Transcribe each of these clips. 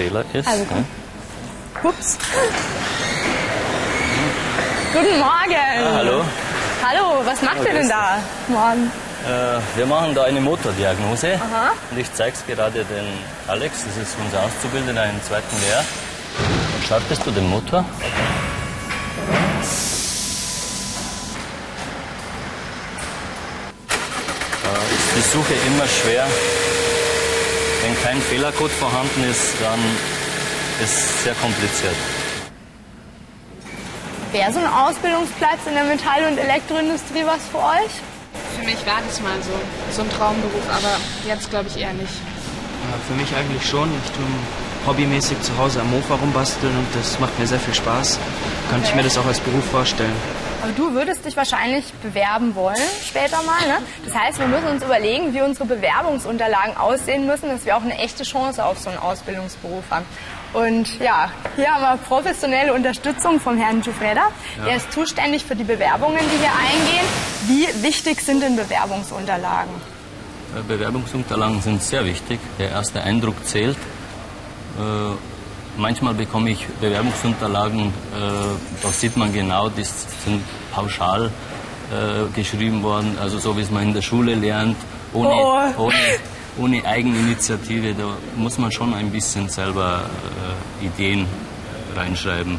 Fehler ist. Also, ja. Ups. Guten Morgen. Ah, hallo. Hallo, was macht ihr denn da? Morgen. Äh, wir machen da eine Motordiagnose. Aha. Und ich zeige es gerade den Alex, das ist unser Auszubildender im zweiten Lehr. Und startest du den Motor? Da ist die Suche immer schwer. Wenn kein Fehlercode vorhanden ist, dann ist es sehr kompliziert. Wäre so ein Ausbildungsplatz in der Metall- und Elektroindustrie was für euch? Für mich war das mal so, so ein Traumberuf, aber jetzt glaube ich eher nicht. Ja, für mich eigentlich schon. Ich tue hobbymäßig zu Hause am Mofa rumbasteln und das macht mir sehr viel Spaß. Könnte ich mir das auch als Beruf vorstellen. Aber du würdest dich wahrscheinlich bewerben wollen später mal. Ne? Das heißt, wir müssen uns überlegen, wie unsere Bewerbungsunterlagen aussehen müssen, dass wir auch eine echte Chance auf so einen Ausbildungsberuf haben. Und ja, hier haben wir professionelle Unterstützung vom Herrn Giuffreda. Der ist zuständig für die Bewerbungen, die hier eingehen. Wie wichtig sind denn Bewerbungsunterlagen? Äh, Bewerbungsunterlagen sind sehr wichtig. Der erste Eindruck zählt. Manchmal bekomme ich Bewerbungsunterlagen, äh, da sieht man genau, die sind pauschal äh, geschrieben worden, also so wie es man in der Schule lernt, ohne, Oh. ohne, ohne Eigeninitiative. Da muss man schon ein bisschen selber äh, Ideen reinschreiben.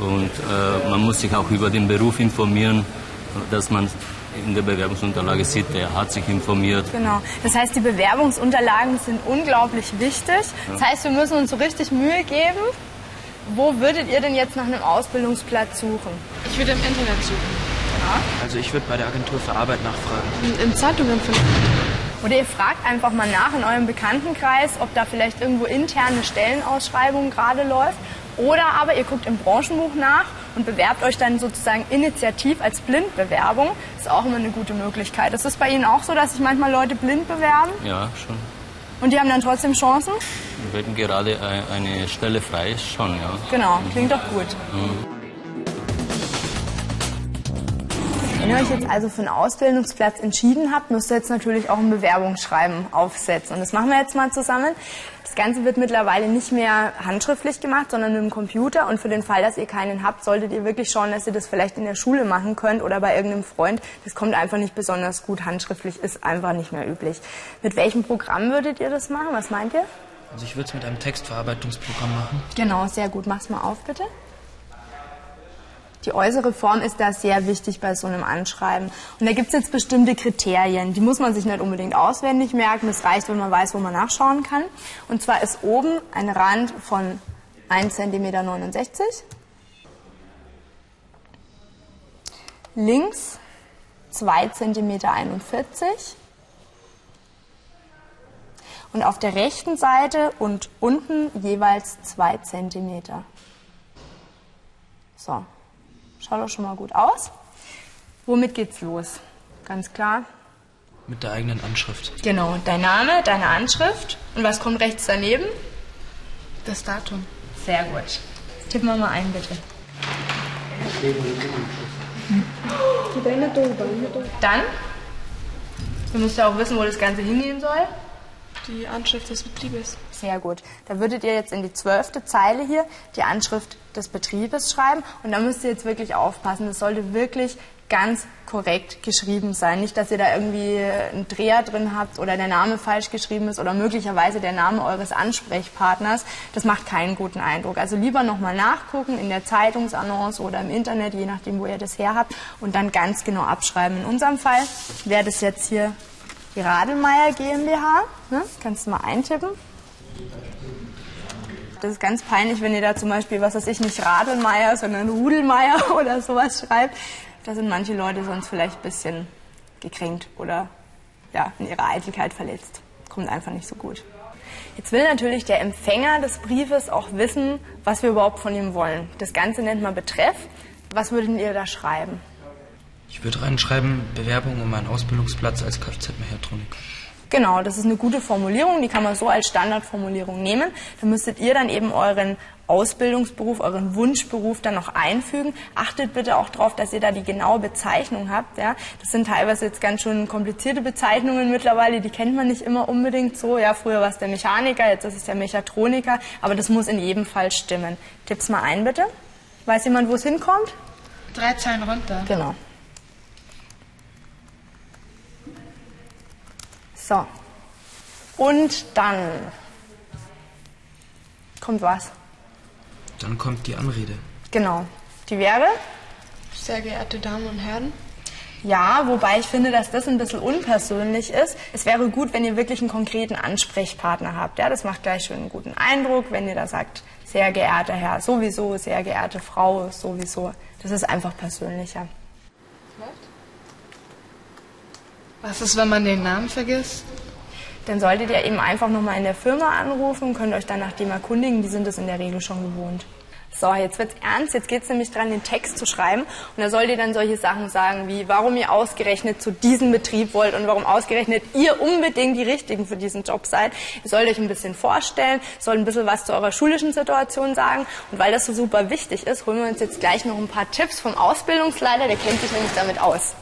Und äh, man muss sich auch über den Beruf informieren, dass man in der Bewerbungsunterlage sieht, der hat sich informiert. Genau. Das heißt, die Bewerbungsunterlagen sind unglaublich wichtig. Das heißt, wir müssen uns so richtig Mühe geben. Wo würdet ihr denn jetzt nach einem Ausbildungsplatz suchen? Ich würde im Internet suchen. Also ich würde bei der Agentur für Arbeit nachfragen. In, in Zeitungen finden. Oder ihr fragt einfach mal nach in eurem Bekanntenkreis, ob da vielleicht irgendwo interne Stellenausschreibung gerade läuft. Oder aber ihr guckt im Branchenbuch nach und bewerbt euch dann sozusagen initiativ als Blindbewerbung. Ist auch immer eine gute Möglichkeit. Ist es bei Ihnen auch so, dass sich manchmal Leute blind bewerben Ja, schon. und die haben dann trotzdem Chancen? Wenn gerade ein- eine Stelle frei ist, schon, ja. Genau, klingt doch gut. Wenn ihr euch jetzt also für einen Ausbildungsplatz entschieden habt, müsst ihr jetzt natürlich auch ein Bewerbungsschreiben aufsetzen. Und das machen wir jetzt mal zusammen. Das Ganze wird mittlerweile nicht mehr handschriftlich gemacht, sondern mit dem Computer. Und für den Fall, dass ihr keinen habt, solltet ihr wirklich schauen, dass ihr das vielleicht in der Schule machen könnt oder bei irgendeinem Freund. Das kommt einfach nicht besonders gut. Handschriftlich ist einfach nicht mehr üblich. Mit welchem Programm würdet ihr das machen? Was meint ihr? Also ich würde es mit einem Textverarbeitungsprogramm machen. Genau, sehr gut. Mach's mal auf, bitte. Die äußere Form ist da sehr wichtig bei so einem Anschreiben. Und da gibt's jetzt bestimmte Kriterien. Die muss man sich nicht unbedingt auswendig merken. Es reicht, wenn man weiß, wo man nachschauen kann. Und zwar ist oben ein Rand von 1,69 cm. Links 2,41 cm. Und auf der rechten Seite und unten jeweils 2 cm. So, schaut doch schon mal gut aus. Womit geht's los? Ganz klar. Mit der eigenen Anschrift. Genau, dein Name, deine Anschrift. Und was kommt rechts daneben? Das Datum. Sehr gut. Tippen wir mal ein, bitte. Dann, du musst ja auch wissen, wo das Ganze hingehen soll. Die Anschrift des Betriebes. Sehr gut. Da würdet ihr jetzt in die zwölfte Zeile hier die Anschrift des Betriebes schreiben. Und da müsst ihr jetzt wirklich aufpassen. Das sollte wirklich ganz korrekt geschrieben sein. Nicht, dass ihr da irgendwie einen Dreher drin habt oder der Name falsch geschrieben ist oder möglicherweise der Name eures Ansprechpartners. Das macht keinen guten Eindruck. Also lieber nochmal nachgucken in der Zeitungsannonce oder im Internet, je nachdem, wo ihr das her habt, und dann ganz genau abschreiben. In unserem Fall wäre das jetzt hier die Radelmeier GmbH. Ne? Kannst du mal eintippen. Das ist ganz peinlich, wenn ihr da zum Beispiel, was weiß ich, nicht Radelmeier, sondern Rudelmeier oder sowas schreibt. Da sind manche Leute sonst vielleicht ein bisschen gekränkt oder ja, in ihrer Eitelkeit verletzt. Kommt einfach nicht so gut. Jetzt will natürlich der Empfänger des Briefes auch wissen, was wir überhaupt von ihm wollen. Das Ganze nennt man Betreff. Was würdet ihr da schreiben? Ich würde reinschreiben, Bewerbung um einen Ausbildungsplatz als Kfz-Mechatroniker. Genau, das ist eine gute Formulierung, die kann man so als Standardformulierung nehmen. Da müsstet ihr dann eben euren Ausbildungsberuf, euren Wunschberuf dann noch einfügen. Achtet bitte auch darauf, dass ihr da die genaue Bezeichnung habt. Ja, das sind teilweise jetzt ganz schön komplizierte Bezeichnungen mittlerweile. Die kennt man nicht immer unbedingt so. Ja, früher war es der Mechaniker, jetzt ist es der Mechatroniker. Aber das muss in jedem Fall stimmen. Tipp's mal ein bitte. Weiß jemand, wo es hinkommt? Drei Zeilen runter. Genau. So. Und dann kommt was? Dann kommt die Anrede. Genau. Die wäre? Sehr geehrte Damen und Herren. Ja, wobei ich finde, dass das ein bisschen unpersönlich ist. Es wäre gut, wenn ihr wirklich einen konkreten Ansprechpartner habt. Ja, das macht gleich schon einen guten Eindruck, wenn ihr da sagt, sehr geehrter Herr sowieso, sehr geehrte Frau sowieso. Das ist einfach persönlicher. Was ist, wenn man den Namen vergisst? Dann solltet ihr eben einfach nochmal in der Firma anrufen und könnt euch dann nach dem erkundigen. Die sind es in der Regel schon gewohnt. So, jetzt wird's ernst. Jetzt geht's nämlich dran, den Text zu schreiben. Und da sollt ihr dann solche Sachen sagen wie, warum ihr ausgerechnet zu diesem Betrieb wollt und warum ausgerechnet ihr unbedingt die Richtigen für diesen Job seid. Ihr sollt euch ein bisschen vorstellen, sollt ein bisschen was zu eurer schulischen Situation sagen. Und weil das so super wichtig ist, holen wir uns jetzt gleich noch ein paar Tipps vom Ausbildungsleiter. Der kennt sich nämlich damit aus.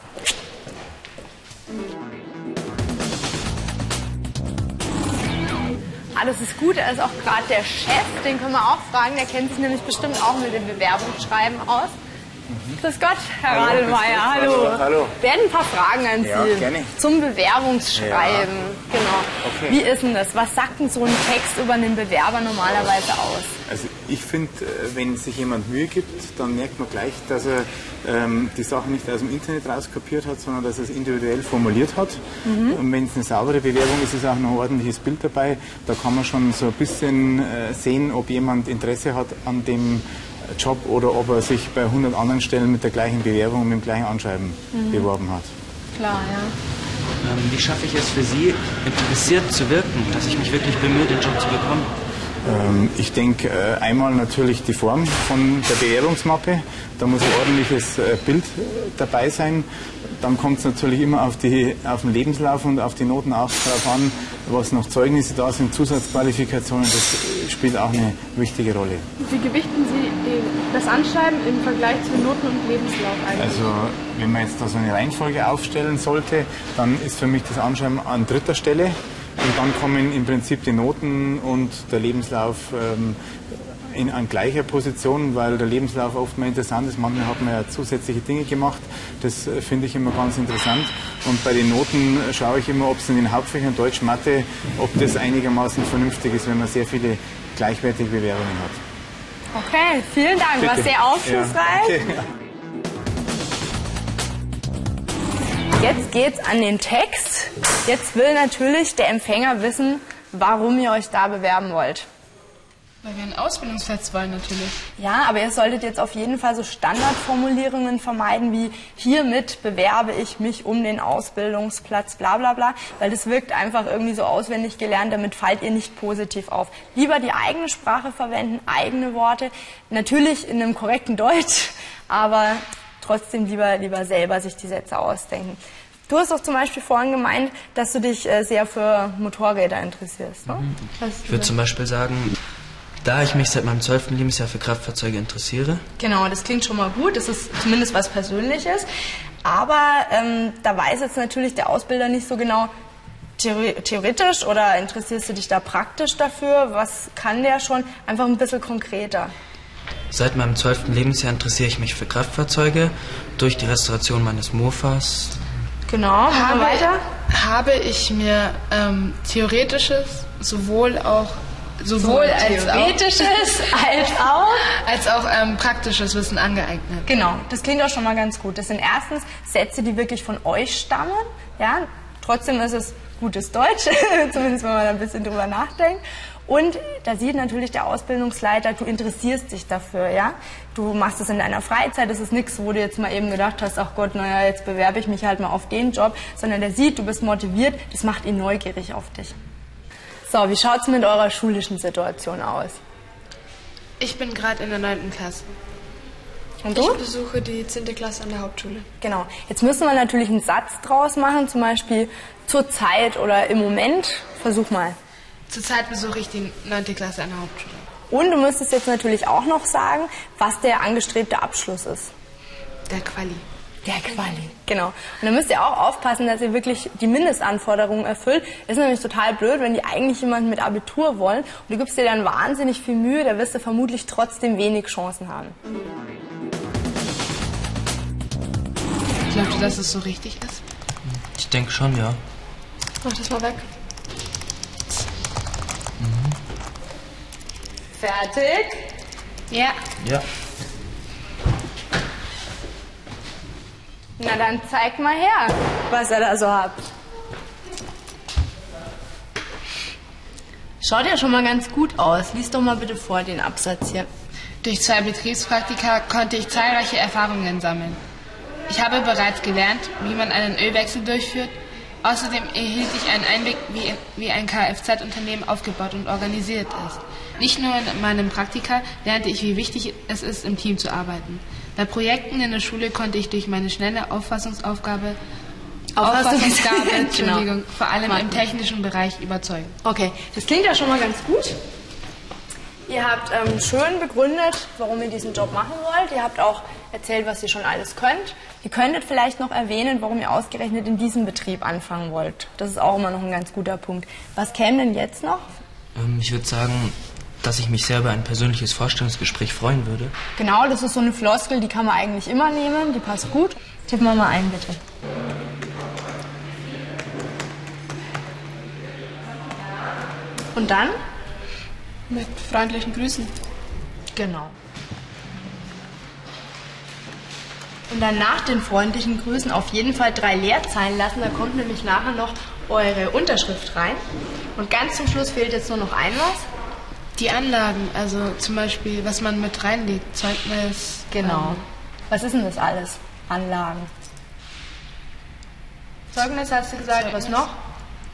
Das ist gut, er ist auch gerade der Chef, den können wir auch fragen, der kennt sich nämlich bestimmt auch mit dem Bewerbungsschreiben aus. Grüß Gott, Herr Hallo, Radelmeier, hallo. Hallo. Werden ein paar Fragen an Ja, Sie gerne. zum Bewerbungsschreiben. Genau. Okay. Wie ist denn das? Was sagt denn so ein Text über einen Bewerber normalerweise aus? Also ich finde, äh, wenn sich jemand Mühe gibt, dann merkt man gleich, dass er ähm, die Sache nicht aus dem Internet rauskopiert hat, sondern dass er es individuell formuliert hat. Und wenn es eine saubere Bewerbung ist, ist auch noch ein ordentliches Bild dabei. Da kann man schon so ein bisschen äh, sehen, ob jemand Interesse hat an dem Job oder ob er sich bei 100 anderen Stellen mit der gleichen Bewerbung und mit dem gleichen Anschreiben beworben hat. Klar, ja. Ähm, wie schaffe ich es für Sie, interessiert zu wirken, dass ich mich wirklich bemühe, den Job zu bekommen? Ähm, Ich denke äh, einmal natürlich die Form von der Bewerbungsmappe. Da muss ein ordentliches äh, Bild äh, dabei sein. Dann kommt es natürlich immer auf, die, auf den Lebenslauf und auf die Noten auch darauf an, was noch Zeugnisse da sind, Zusatzqualifikationen. Das spielt auch eine wichtige Rolle. Wie gewichten Sie das Anschreiben im Vergleich zu Noten und Lebenslauf eigentlich? Also wenn man jetzt da so eine Reihenfolge aufstellen sollte, dann ist für mich das Anschreiben an dritter Stelle. Und dann kommen im Prinzip die Noten und der Lebenslauf ähm, in, an gleicher Position, weil der Lebenslauf oft mal interessant ist. Manchmal hat man ja zusätzliche Dinge gemacht. Das äh, finde ich immer ganz interessant. Und bei den Noten äh, schaue ich immer, ob es in den Hauptfächern Deutsch, Mathe, ob das einigermaßen vernünftig ist, wenn man sehr viele gleichwertige Bewerbungen hat. Okay, vielen Dank. War Bitte. sehr aufschlussreich. Ja. Jetzt geht's an den Text. Jetzt will natürlich der Empfänger wissen, warum ihr euch da bewerben wollt. Weil wir einen Ausbildungsplatz wollen natürlich. Ja, aber ihr solltet jetzt auf jeden Fall so Standardformulierungen vermeiden wie hiermit bewerbe ich mich um den Ausbildungsplatz, bla bla bla, weil das wirkt einfach irgendwie so auswendig gelernt, damit fallt ihr nicht positiv auf. Lieber die eigene Sprache verwenden, eigene Worte, natürlich in einem korrekten Deutsch, aber trotzdem lieber, lieber selber sich die Sätze ausdenken. Du hast doch zum Beispiel vorhin gemeint, dass du dich äh, sehr für Motorräder interessierst. Ne? Hast Ich würde zum Beispiel sagen, da ich mich seit meinem 12. Lebensjahr für Kraftfahrzeuge interessiere, Genau, das klingt schon mal gut. Das ist zumindest was Persönliches. Aber ähm, da weiß jetzt natürlich der Ausbilder nicht so genau, theoretisch oder interessierst du dich da praktisch dafür? Was kann der schon? Einfach ein bisschen konkreter. seit meinem 12. Lebensjahr interessiere ich mich für Kraftfahrzeuge durch die Restauration meines Mofas. Genau, machen wir weiter. habe ich mir ähm, theoretisches sowohl auch sowohl als Theoretisches als auch. als auch ähm, praktisches Wissen angeeignet. Genau, das klingt auch schon mal ganz gut. Das sind erstens Sätze, die wirklich von euch stammen. Ja, trotzdem ist es gutes Deutsch, zumindest wenn man ein bisschen drüber nachdenkt. Und da sieht natürlich der Ausbildungsleiter, du interessierst dich dafür, ja. Du machst es in deiner Freizeit, das ist nichts, wo du jetzt mal eben gedacht hast, ach Gott, naja, jetzt bewerbe ich mich halt mal auf den Job, sondern der sieht, du bist motiviert, das macht ihn neugierig auf dich. So, wie schaut's mit eurer schulischen Situation aus? Ich bin gerade in der 9. Klasse. Und du? Ich besuche die 10. Klasse an der Hauptschule. Genau. Jetzt müssen wir natürlich einen Satz draus machen, zum Beispiel zur Zeit oder im Moment. Versuch mal. Zurzeit besuche ich die 9. Klasse an der Hauptschule. Und du müsstest jetzt natürlich auch noch sagen, was der angestrebte Abschluss ist. Der Quali. Der Quali. Genau. Und dann müsst ihr auch aufpassen, dass ihr wirklich die Mindestanforderungen erfüllt. Ist nämlich total blöd, wenn die eigentlich jemanden mit Abitur wollen und du gibst dir dann wahnsinnig viel Mühe, da wirst du vermutlich trotzdem wenig Chancen haben. Glaubst du, dass es so richtig ist? Ich denke schon, ja. Mach das mal weg. Fertig? Ja. Ja. Na dann zeig mal her, was ihr da so habt. Schaut ja schon mal ganz gut aus. Lies doch mal bitte vor den Absatz hier. Durch zwei Betriebspraktika konnte ich zahlreiche Erfahrungen sammeln. Ich habe bereits gelernt, wie man einen Ölwechsel durchführt. Außerdem erhielt ich einen Einblick, wie, wie ein Kfz-Unternehmen aufgebaut und organisiert ist. Nicht nur in meinem Praktika lernte ich, wie wichtig es ist, im Team zu arbeiten. Bei Projekten in der Schule konnte ich durch meine schnelle Auffassungsaufgabe, Auffassungsgabe, Entschuldigung, Genau. vor allem Martin. im technischen Bereich überzeugen. Okay, das klingt ja schon mal ganz gut. Ihr habt ähm, schön begründet, warum ihr diesen Job machen wollt. Ihr habt auch erzählt, was ihr schon alles könnt. Ihr könntet vielleicht noch erwähnen, warum ihr ausgerechnet in diesem Betrieb anfangen wollt. Das ist auch immer noch ein ganz guter Punkt. Was käme denn jetzt noch? Ähm, ich würde sagen, dass ich mich sehr über ein persönliches Vorstellungsgespräch freuen würde. Genau, das ist so eine Floskel, die kann man eigentlich immer nehmen. Die passt gut. Tippen wir mal ein, bitte. Und dann? Mit freundlichen Grüßen. Genau. Und dann nach den freundlichen Grüßen auf jeden Fall drei Leerzeilen lassen. Da kommt nämlich nachher noch eure Unterschrift rein. Und ganz zum Schluss fehlt jetzt nur noch ein was. Die Anlagen, also zum Beispiel, was man mit reinlegt, Zeugnis. Genau. Was ist denn das alles? Anlagen. Zeugnis hast du gesagt, was noch?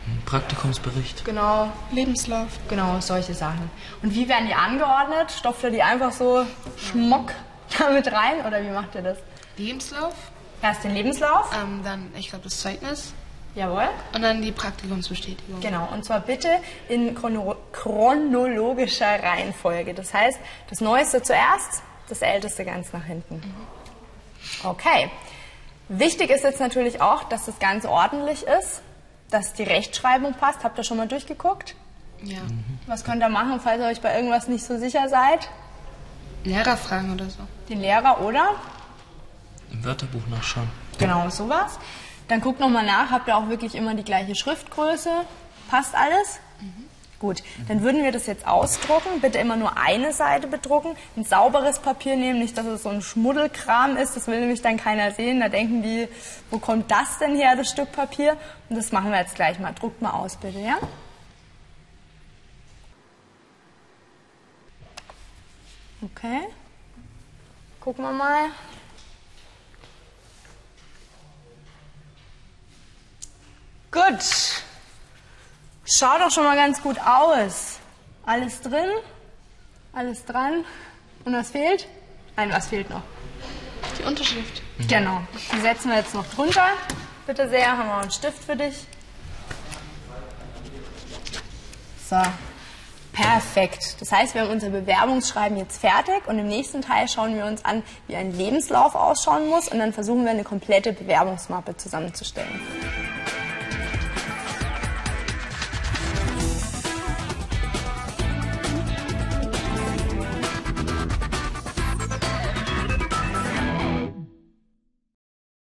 Ein Praktikumsbericht. Genau, Ähm, Lebenslauf. genau, solche Sachen. Und wie werden die angeordnet? Stopft ihr die einfach so schmock damit rein oder wie macht ihr das? Lebenslauf, Erst den Lebenslauf. ähm, dann, ich glaube, das Zeugnis Jawohl. und dann die Praktikumsbestätigung. Genau, und zwar bitte in chrono chronologischer Reihenfolge. Das heißt, das Neueste zuerst, das Älteste ganz nach hinten. Okay. Wichtig ist jetzt natürlich auch, dass das Ganze ordentlich ist, dass die Rechtschreibung passt. Habt ihr schon mal durchgeguckt? Ja. Was könnt ihr machen, falls ihr euch bei irgendwas nicht so sicher seid? Lehrerfragen oder so. Den Lehrer oder? Im Wörterbuch nachschauen. Genau, sowas. Dann guckt nochmal nach, habt ihr auch wirklich immer die gleiche Schriftgröße? Passt alles? Gut, dann würden wir das jetzt ausdrucken. Bitte immer nur eine Seite bedrucken. Ein sauberes Papier nehmen, nicht, dass es so ein Schmuddelkram ist. Das will nämlich dann keiner sehen. Da denken die, wo kommt das denn her, das Stück Papier? Und das machen wir jetzt gleich mal. Druckt mal aus, bitte, ja? Okay. Gucken wir mal. Gut. Schaut doch schon mal ganz gut aus. Alles drin? Alles dran? Und was fehlt? Nein, was fehlt noch? Die Unterschrift. Genau. Die setzen wir jetzt noch drunter. Bitte sehr, haben wir einen Stift für dich. So. Perfekt. Das heißt, wir haben unser Bewerbungsschreiben jetzt fertig und im nächsten Teil schauen wir uns an, wie ein Lebenslauf ausschauen muss und dann versuchen wir eine komplette Bewerbungsmappe zusammenzustellen.